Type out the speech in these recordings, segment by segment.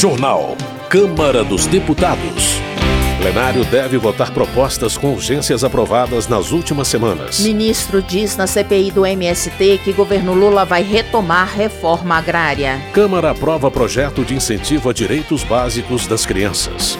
Jornal. Câmara dos Deputados. Plenário deve votar propostas com urgências aprovadas nas últimas semanas. Ministro diz na CPI do MST que governo Lula vai retomar reforma agrária. Câmara aprova projeto de incentivo a direitos básicos das crianças.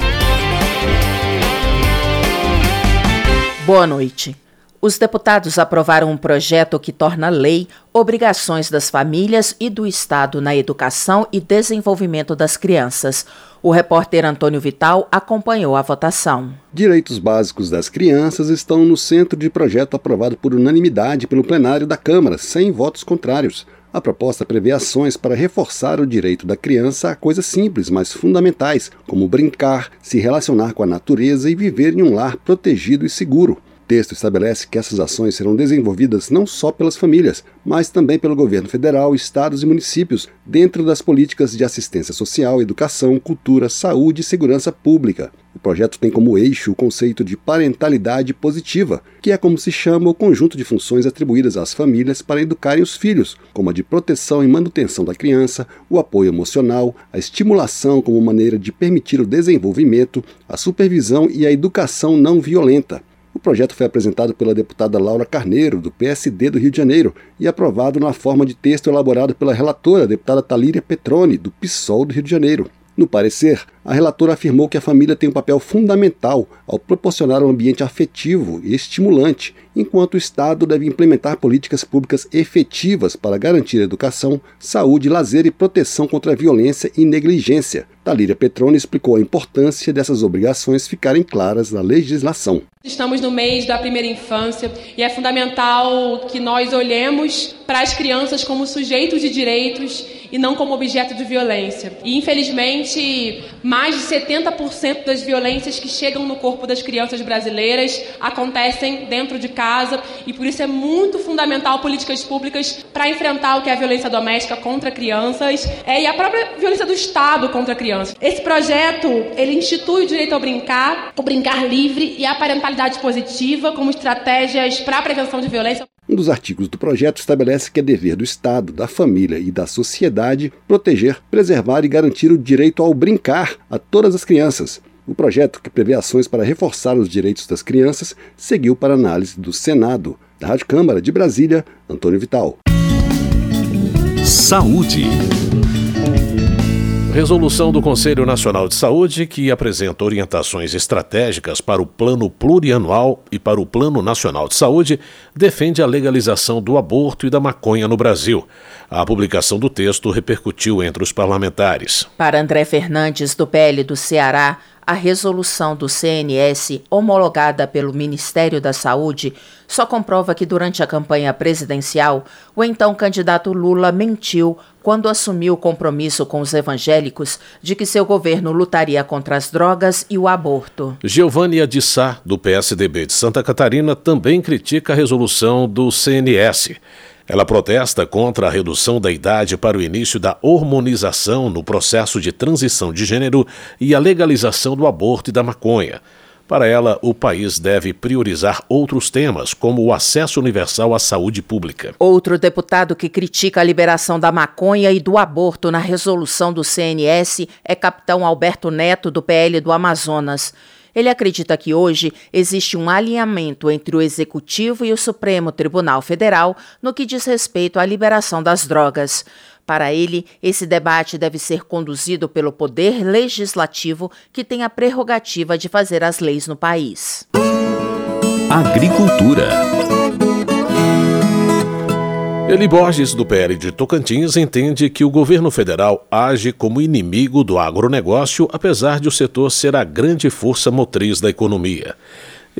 Boa noite. Os deputados aprovaram um projeto que torna lei obrigações das famílias e do Estado na educação e desenvolvimento das crianças. O repórter Antônio Vital acompanhou a votação. Direitos básicos das crianças estão no centro de projeto aprovado por unanimidade pelo plenário da Câmara, sem votos contrários. A proposta prevê ações para reforçar o direito da criança a coisas simples, mas fundamentais, como brincar, se relacionar com a natureza e viver em um lar protegido e seguro texto estabelece que essas ações serão desenvolvidas não só pelas famílias, mas também pelo governo federal, estados e municípios, dentro das políticas de assistência social, educação, cultura, saúde e segurança pública. O projeto tem como eixo o conceito de parentalidade positiva, que é como se chama o conjunto de funções atribuídas às famílias para educarem os filhos, como a de proteção e manutenção da criança, o apoio emocional, a estimulação como maneira de permitir o desenvolvimento, a supervisão e a educação não violenta. O projeto foi apresentado pela deputada Laura Carneiro, do PSD do Rio de Janeiro, e aprovado na forma de texto elaborado pela relatora, deputada Talíria Petroni, do PSOL do Rio de Janeiro. No parecer, a relatora afirmou que a família tem um papel fundamental ao proporcionar um ambiente afetivo e estimulante, enquanto o Estado deve implementar políticas públicas efetivas para garantir educação, saúde, lazer e proteção contra a violência e negligência. Talíria Petroni explicou a importância dessas obrigações ficarem claras na legislação. Estamos no mês da primeira infância e é fundamental que nós olhemos para as crianças como sujeitos de direitos e não como objeto de violência. E infelizmente, de 70% das violências que chegam no corpo das crianças brasileiras acontecem dentro de casa e por isso é muito fundamental políticas públicas para enfrentar o que é a violência doméstica contra crianças é, e a própria violência do Estado contra crianças. Esse projeto, ele institui o direito ao brincar, o brincar livre e a parentalidade positiva como estratégias para a prevenção de violência. Um dos artigos do projeto estabelece que é dever do Estado, da família e da sociedade proteger, preservar e garantir o direito ao brincar a todas as crianças. O projeto, que prevê ações para reforçar os direitos das crianças, seguiu para análise do Senado. Da Rádio Câmara de Brasília, Antônio Vital. Saúde. Resolução do Conselho Nacional de Saúde que apresenta orientações estratégicas para o Plano Plurianual e para o Plano Nacional de Saúde defende a legalização do aborto e da maconha no Brasil. A publicação do texto repercutiu entre os parlamentares. Para André Fernandes, do PL do Ceará, a resolução do CNS, homologada pelo Ministério da Saúde, só comprova que durante a campanha presidencial, o então candidato Lula mentiu quando assumiu o compromisso com os evangélicos de que seu governo lutaria contra as drogas e o aborto. Giovânia de Sá, do PSDB de Santa Catarina, também critica a resolução do CNS. Ela protesta contra a redução da idade para o início da hormonização no processo de transição de gênero e a legalização do aborto e da maconha. Para ela, o país deve priorizar outros temas, como o acesso universal à saúde pública. Outro deputado que critica a liberação da maconha e do aborto na resolução do CNS é capitão Alberto Neto, do PL do Amazonas. Ele acredita que hoje existe um alinhamento entre o Executivo e o Supremo Tribunal Federal no que diz respeito à liberação das drogas. Para ele, esse debate deve ser conduzido pelo Poder Legislativo, que tem a prerrogativa de fazer as leis no país. Agricultura. Eli Borges, do PL de Tocantins, entende que o governo federal age como inimigo do agronegócio, apesar de o setor ser a grande força motriz da economia.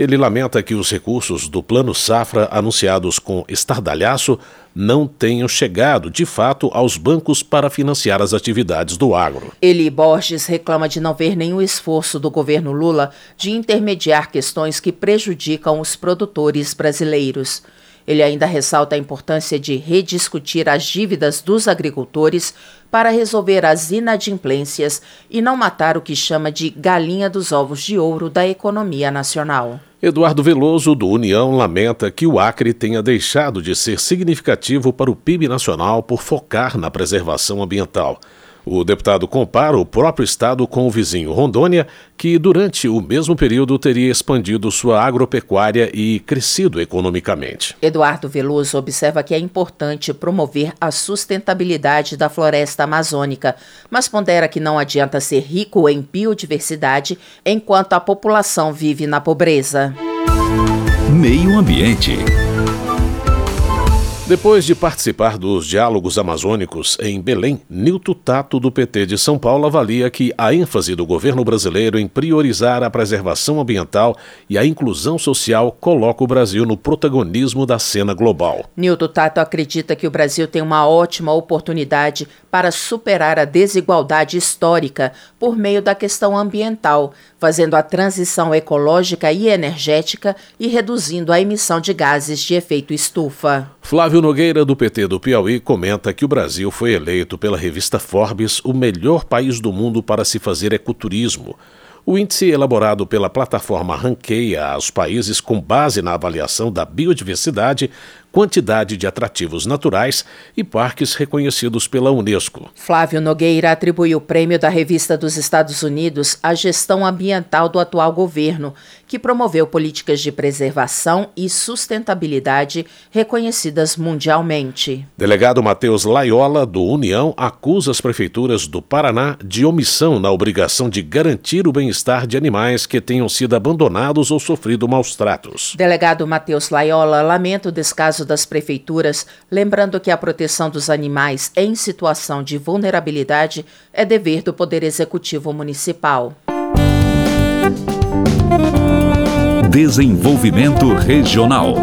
Ele lamenta que os recursos do Plano Safra anunciados com estardalhaço não tenham chegado, de fato, aos bancos para financiar as atividades do agro. Eli Borges reclama de não ver nenhum esforço do governo Lula de intermediar questões que prejudicam os produtores brasileiros. Ele ainda ressalta a importância de rediscutir as dívidas dos agricultores para resolver as inadimplências e não matar o que chama de galinha dos ovos de ouro da economia nacional. Eduardo Veloso, do União, lamenta que o Acre tenha deixado de ser significativo para o PIB nacional por focar na preservação ambiental. O deputado compara o próprio estado com o vizinho Rondônia, que durante o mesmo período teria expandido sua agropecuária e crescido economicamente. Eduardo Veloso observa que é importante promover a sustentabilidade da floresta amazônica, mas pondera que não adianta ser rico em biodiversidade enquanto a população vive na pobreza. Meio Ambiente. Depois de participar dos diálogos amazônicos em Belém, Nilton Tato, do PT de São Paulo, avalia que a ênfase do governo brasileiro em priorizar a preservação ambiental e a inclusão social coloca o Brasil no protagonismo da cena global. Nilton Tato acredita que o Brasil tem uma ótima oportunidade para superar a desigualdade histórica por meio da questão ambiental, fazendo a transição ecológica e energética e reduzindo a emissão de gases de efeito estufa. Flávio Nogueira, do PT do Piauí, comenta que o Brasil foi eleito pela revista Forbes o melhor país do mundo para se fazer ecoturismo. O índice elaborado pela plataforma ranqueia os países com base na avaliação da biodiversidade, quantidade de atrativos naturais e parques reconhecidos pela Unesco. Flávio Nogueira atribuiu o prêmio da Revista dos Estados Unidos à gestão ambiental do atual governo, que promoveu políticas de preservação e sustentabilidade reconhecidas mundialmente. Delegado Matheus Laiola, do União, acusa as prefeituras do Paraná de omissão na obrigação de garantir o bem-estar de animais que tenham sido abandonados ou sofrido maus tratos. Delegado Matheus Laiola lamenta o descaso das prefeituras, lembrando que a proteção dos animais em situação de vulnerabilidade é dever do Poder Executivo Municipal. Desenvolvimento Regional.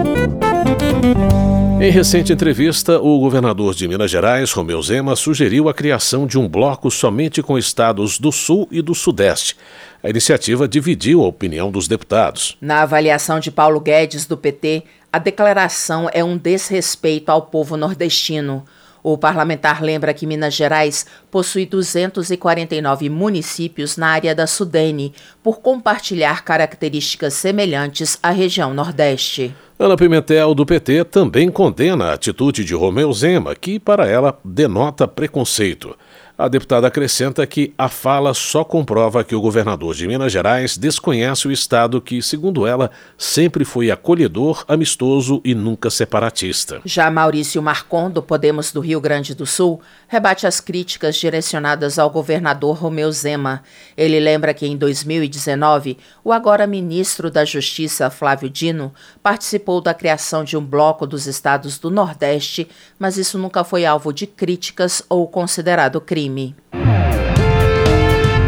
Em recente entrevista, o governador de Minas Gerais, Romeu Zema, sugeriu a criação de um bloco somente com estados do Sul e do Sudeste. A iniciativa dividiu a opinião dos deputados. Na avaliação de Paulo Guedes, do PT, a declaração é um desrespeito ao povo nordestino. O parlamentar lembra que Minas Gerais possui 249 municípios na área da Sudene, por compartilhar características semelhantes à região Nordeste. Ana Pimentel, do PT, também condena a atitude de Romeu Zema, que, para ela, denota preconceito. A deputada acrescenta que a fala só comprova que o governador de Minas Gerais desconhece o Estado que, segundo ela, sempre foi acolhedor, amistoso e nunca separatista. Já Maurício Marcon, do Podemos do Rio Grande do Sul, rebate as críticas direcionadas ao governador Romeu Zema. Ele lembra que em 2019, o agora ministro da Justiça, Flávio Dino, participou da criação de um bloco dos estados do Nordeste, mas isso nunca foi alvo de críticas ou considerado crime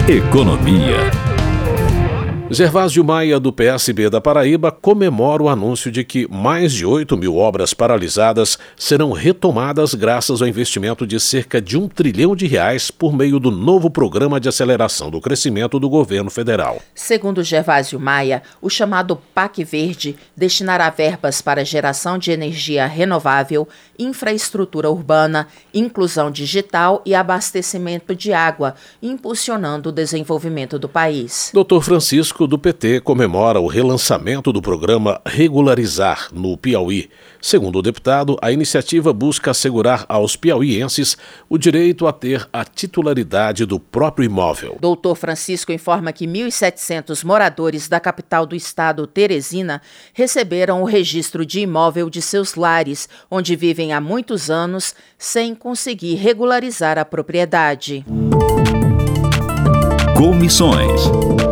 Economia. Gervásio Maia, do PSB da Paraíba, comemora o anúncio de que mais de 8 mil obras paralisadas serão retomadas graças ao investimento de cerca de um trilhão de reais por meio do novo Programa de Aceleração do Crescimento do Governo Federal. Segundo Gervásio Maia, o chamado PAC Verde destinará verbas para geração de energia renovável, infraestrutura urbana, inclusão digital e abastecimento de água, impulsionando o desenvolvimento do país. Dr. Francisco do PT comemora o relançamento do programa Regularizar no Piauí. Segundo o deputado, a iniciativa busca assegurar aos piauienses o direito a ter a titularidade do próprio imóvel. Doutor Francisco informa que 1.700 moradores da capital do estado, Teresina, receberam o registro de imóvel de seus lares, onde vivem há muitos anos, sem conseguir regularizar a propriedade. Comissões.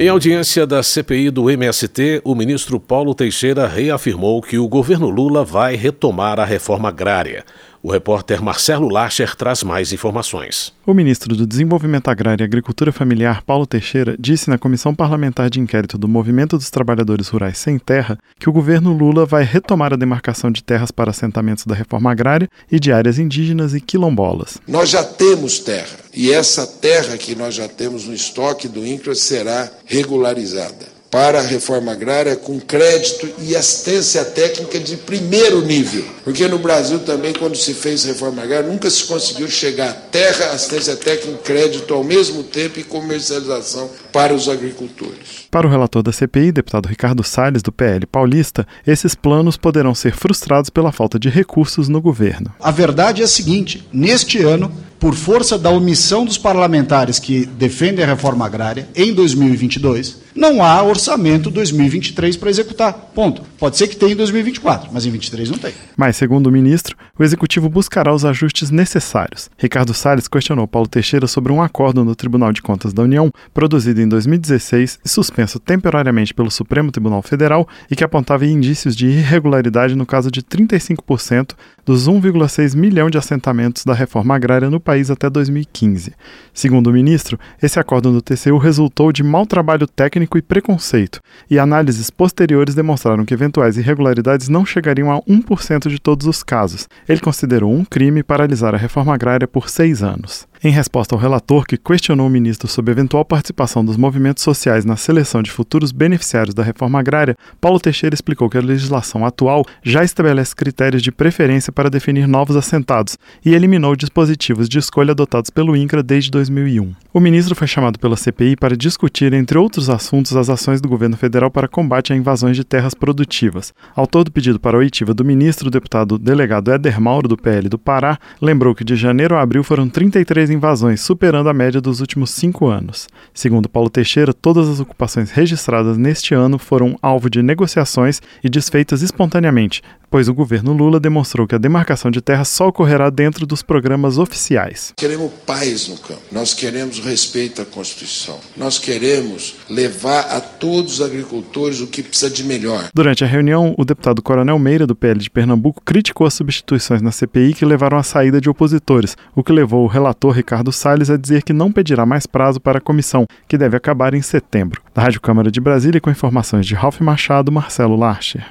Em audiência da CPI do MST, o ministro Paulo Teixeira reafirmou que o governo Lula vai retomar a reforma agrária. O repórter Marcelo Lacher traz mais informações. O ministro do Desenvolvimento Agrário e Agricultura Familiar, Paulo Teixeira, disse na Comissão Parlamentar de Inquérito do Movimento dos Trabalhadores Rurais Sem Terra que o governo Lula vai retomar a demarcação de terras para assentamentos da reforma agrária e de áreas indígenas e quilombolas. Nós já temos terra e essa terra que nós já temos no estoque do INCRA será regularizada para a reforma agrária com crédito e assistência técnica de primeiro nível. Porque no Brasil também, quando se fez reforma agrária, nunca se conseguiu chegar a terra, assistência técnica e crédito ao mesmo tempo e comercialização para os agricultores. Para o relator da CPI, deputado Ricardo Salles, do PL Paulista, esses planos poderão ser frustrados pela falta de recursos no governo. A verdade é a seguinte: neste ano, por força da omissão dos parlamentares que defendem a reforma agrária em 2022, não há orçamento 2023 para executar. Ponto. Pode ser que tenha em 2024, mas em 2023 não tem. Mas, segundo o ministro, o executivo buscará os ajustes necessários. Ricardo Salles questionou Paulo Teixeira sobre um acordo no Tribunal de Contas da União, produzido em 2016 e suspenso temporariamente pelo Supremo Tribunal Federal e que apontava indícios de irregularidade no caso de 35% dos 1,6 milhão de assentamentos da reforma agrária no país até 2015. Segundo o ministro, esse acordo no TCU resultou de mau trabalho técnico e preconceito, e análises posteriores demonstraram que eventuais irregularidades não chegariam a 1% de todos os casos. Ele considerou um crime paralisar a reforma agrária por seis anos. Em resposta ao relator que questionou o ministro sobre eventual participação dos movimentos sociais na seleção de futuros beneficiários da reforma agrária, Paulo Teixeira explicou que a legislação atual já estabelece critérios de preferência para definir novos assentados e eliminou dispositivos de escolha adotados pelo INCRA desde 2001. O ministro foi chamado pela CPI para discutir, entre outros assuntos, as ações do governo federal para combate a invasões de terras produtivas. Autor do pedido para oitiva do ministro, o deputado delegado Éder Mauro, do PL do Pará, lembrou que de janeiro a abril foram 33 invasões, superando a média dos últimos cinco anos. Segundo Paulo Teixeira, todas as ocupações registradas neste ano foram alvo de negociações e desfeitas espontaneamente, pois o governo Lula demonstrou que a demarcação de terras só ocorrerá dentro dos programas oficiais. Queremos paz no campo, nós queremos respeito à Constituição, nós queremos levar a todos os agricultores o que precisa de melhor. Durante a reunião, o deputado Coronel Meira, do PL de Pernambuco, criticou as substituições na CPI que levaram à saída de opositores, o que levou o relator Ricardo Salles a dizer que não pedirá mais prazo para a comissão, que deve acabar em setembro. Da Rádio Câmara de Brasília, com informações de Ralph Machado, Marcelo Larcher.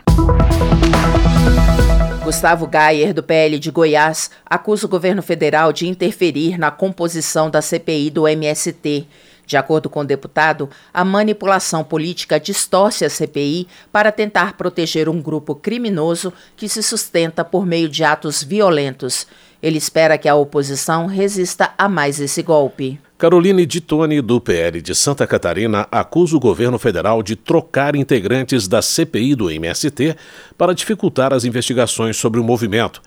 Gustavo Gayer, do PL de Goiás, acusa o governo federal de interferir na composição da CPI do MST. De acordo com o deputado, a manipulação política distorce a CPI para tentar proteger um grupo criminoso que se sustenta por meio de atos violentos. Ele espera que a oposição resista a mais esse golpe. Caroline Ditone, do PL de Santa Catarina, acusa o governo federal de trocar integrantes da CPI do MST para dificultar as investigações sobre o movimento.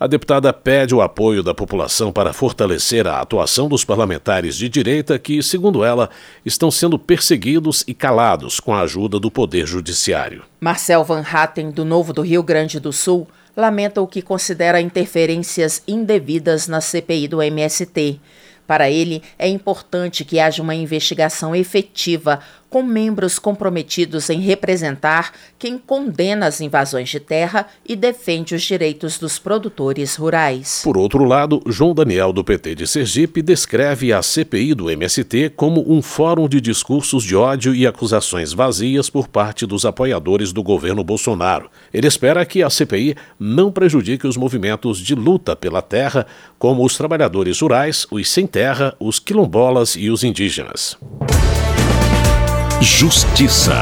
A deputada pede o apoio da população para fortalecer a atuação dos parlamentares de direita que, segundo ela, estão sendo perseguidos e calados com a ajuda do Poder Judiciário. Marcel Van Hatten, do Novo do Rio Grande do Sul, lamenta o que considera interferências indevidas na CPI do MST. Para ele, é importante que haja uma investigação efetiva com membros comprometidos em representar quem condena as invasões de terra e defende os direitos dos produtores rurais. Por outro lado, João Daniel, do PT de Sergipe, descreve a CPI do MST como um fórum de discursos de ódio e acusações vazias por parte dos apoiadores do governo Bolsonaro. Ele espera que a CPI não prejudique os movimentos de luta pela terra, como os trabalhadores rurais, os sem terra, os quilombolas e os indígenas. Justiça.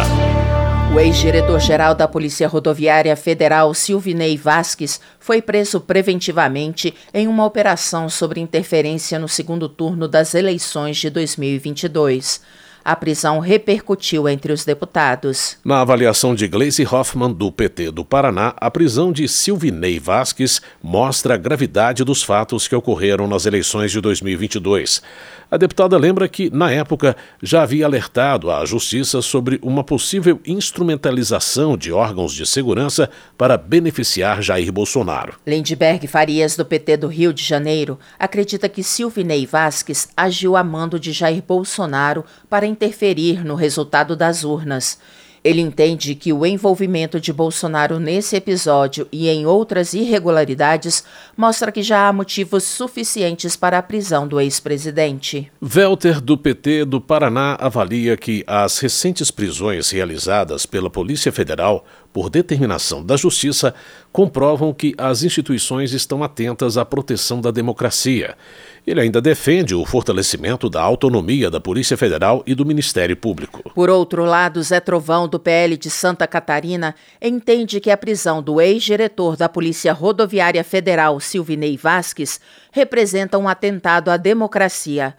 O ex-diretor-geral da Polícia Rodoviária Federal, Silvinei Vasques, foi preso preventivamente em uma operação sobre interferência no segundo turno das eleições de 2022. A prisão repercutiu entre os deputados. Na avaliação de Gleisi Hoffmann, do PT do Paraná, a prisão de Silvinei Vasques mostra a gravidade dos fatos que ocorreram nas eleições de 2022. A deputada lembra que, na época, já havia alertado à Justiça sobre uma possível instrumentalização de órgãos de segurança para beneficiar Jair Bolsonaro. Lindbergh Farias, do PT do Rio de Janeiro, acredita que Silvinei Vasques agiu a mando de Jair Bolsonaro para interferir no resultado das urnas. Ele entende que o envolvimento de Bolsonaro nesse episódio e em outras irregularidades mostra que já há motivos suficientes para a prisão do ex-presidente. Welter, do PT do Paraná, avalia que as recentes prisões realizadas pela Polícia Federal por determinação da Justiça, comprovam que as instituições estão atentas à proteção da democracia. Ele ainda defende o fortalecimento da autonomia da Polícia Federal e do Ministério Público. Por outro lado, Zé Trovão, do PL de Santa Catarina, entende que a prisão do ex-diretor da Polícia Rodoviária Federal, Silvinei Vasques, representa um atentado à democracia.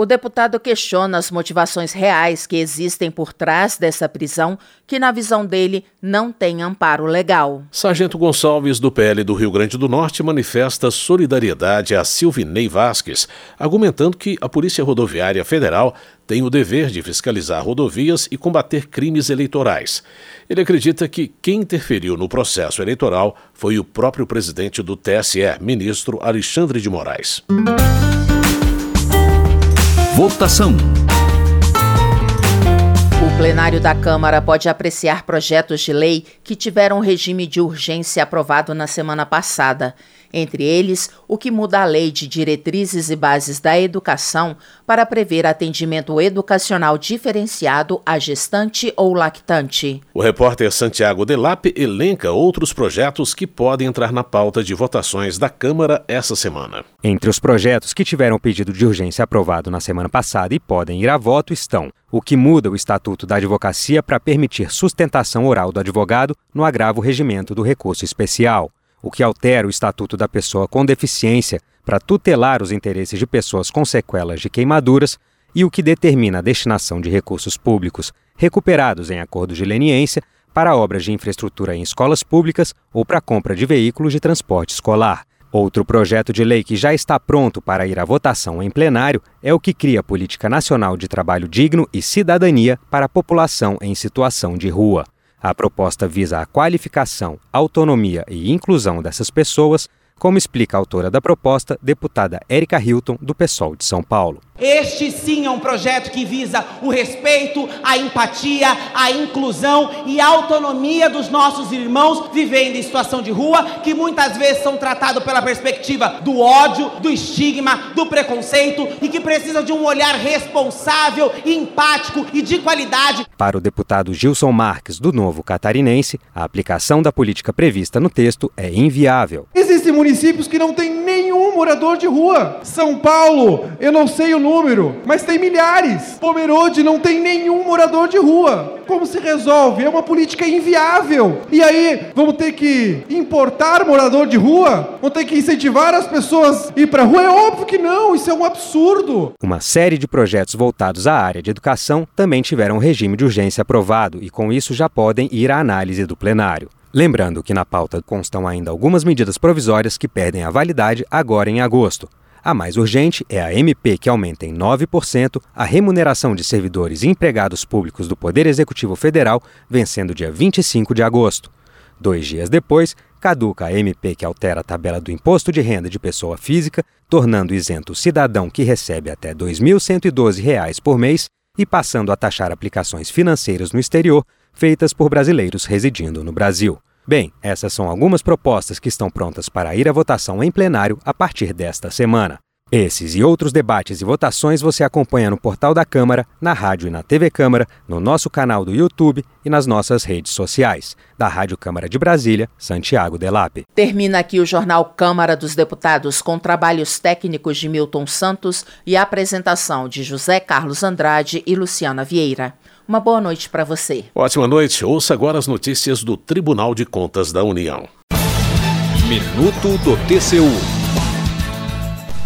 O deputado questiona as motivações reais que existem por trás dessa prisão, que, na visão dele, não tem amparo legal. Sargento Gonçalves, do PL do Rio Grande do Norte, manifesta solidariedade a Silvinei Vasques, argumentando que a Polícia Rodoviária Federal tem o dever de fiscalizar rodovias e combater crimes eleitorais. Ele acredita que quem interferiu no processo eleitoral foi o próprio presidente do TSE, ministro Alexandre de Moraes. Votação. O plenário da Câmara pode apreciar projetos de lei que tiveram regime de urgência aprovado na semana passada entre eles o que muda a Lei de Diretrizes e Bases da Educação para prever atendimento educacional diferenciado a gestante ou lactante. O repórter Santiago Delap elenca outros projetos que podem entrar na pauta de votações da Câmara essa semana. Entre os projetos que tiveram pedido de urgência aprovado na semana passada e podem ir a voto estão o que muda o Estatuto da Advocacia para permitir sustentação oral do advogado no agravo regimento do recurso especial o que altera o Estatuto da Pessoa com Deficiência para tutelar os interesses de pessoas com sequelas de queimaduras e o que determina a destinação de recursos públicos recuperados em acordos de leniência para obras de infraestrutura em escolas públicas ou para compra de veículos de transporte escolar. Outro projeto de lei que já está pronto para ir à votação em plenário é o que cria a Política Nacional de Trabalho Digno e Cidadania para a população em situação de rua. A proposta visa a qualificação, autonomia e inclusão dessas pessoas, como explica a autora da proposta, deputada Érica Hilton, do PSOL de São Paulo. Este sim é um projeto que visa o respeito, a empatia, a inclusão e a autonomia dos nossos irmãos vivendo em situação de rua, que muitas vezes são tratados pela perspectiva do ódio, do estigma, do preconceito e que precisam de um olhar responsável, empático e de qualidade. Para o deputado Gilson Marques, do Novo Catarinense, a aplicação da política prevista no texto é inviável. Existem municípios que não têm nenhum morador de rua. São Paulo, eu não sei o número, mas tem milhares. Pomerode não tem nenhum morador de rua. Como se resolve? É uma política inviável. E aí, vamos ter que importar morador de rua? Vamos ter que incentivar as pessoas a ir para rua? É óbvio que não, isso é um absurdo. Uma série de projetos voltados à área de educação também tiveram regime de urgência aprovado e, com isso, já podem ir à análise do plenário. Lembrando que na pauta constam ainda algumas medidas provisórias que perdem a validade agora em agosto. A mais urgente é a MP que aumenta em 9% a remuneração de servidores e empregados públicos do Poder Executivo Federal, vencendo dia 25 de agosto. Dois dias depois, caduca a MP que altera a tabela do imposto de renda de pessoa física, tornando isento o cidadão que recebe até R$ 2.112 por mês e passando a taxar aplicações financeiras no exterior feitas por brasileiros residindo no Brasil. Bem, essas são algumas propostas que estão prontas para ir à votação em plenário a partir desta semana. Esses e outros debates e votações você acompanha no portal da Câmara, na rádio e na TV Câmara, no nosso canal do YouTube e nas nossas redes sociais. Da Rádio Câmara de Brasília, Santiago Delap. Termina aqui o jornal Câmara dos Deputados com trabalhos técnicos de Milton Santos e a apresentação de José Carlos Andrade e Luciana Vieira. Uma boa noite para você. Ótima noite. Ouça agora as notícias do Tribunal de Contas da União. Minuto do TCU.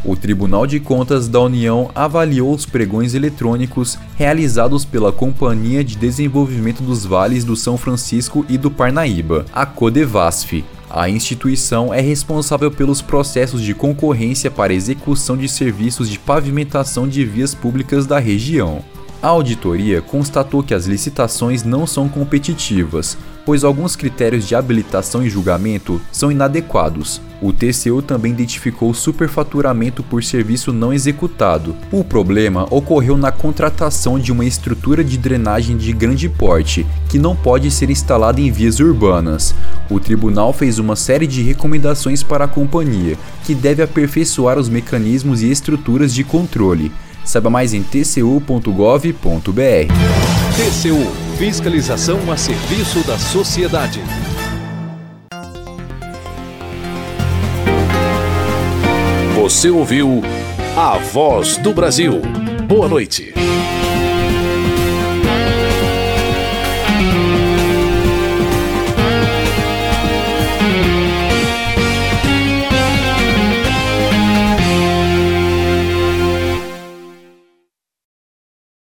O Tribunal de Contas da União avaliou os pregões eletrônicos realizados pela Companhia de Desenvolvimento dos Vales do São Francisco e do Parnaíba, a Codevasf. A instituição é responsável pelos processos de concorrência para execução de serviços de pavimentação de vias públicas da região. A auditoria constatou que as licitações não são competitivas, pois alguns critérios de habilitação e julgamento são inadequados. O TCU também identificou superfaturamento por serviço não executado. O problema ocorreu na contratação de uma estrutura de drenagem de grande porte, que não pode ser instalada em vias urbanas. O tribunal fez uma série de recomendações para a companhia, que deve aperfeiçoar os mecanismos e estruturas de controle. Saiba mais em tcu.gov.br. TCU Fiscalização a serviço da sociedade. Você ouviu a voz do Brasil. Boa noite.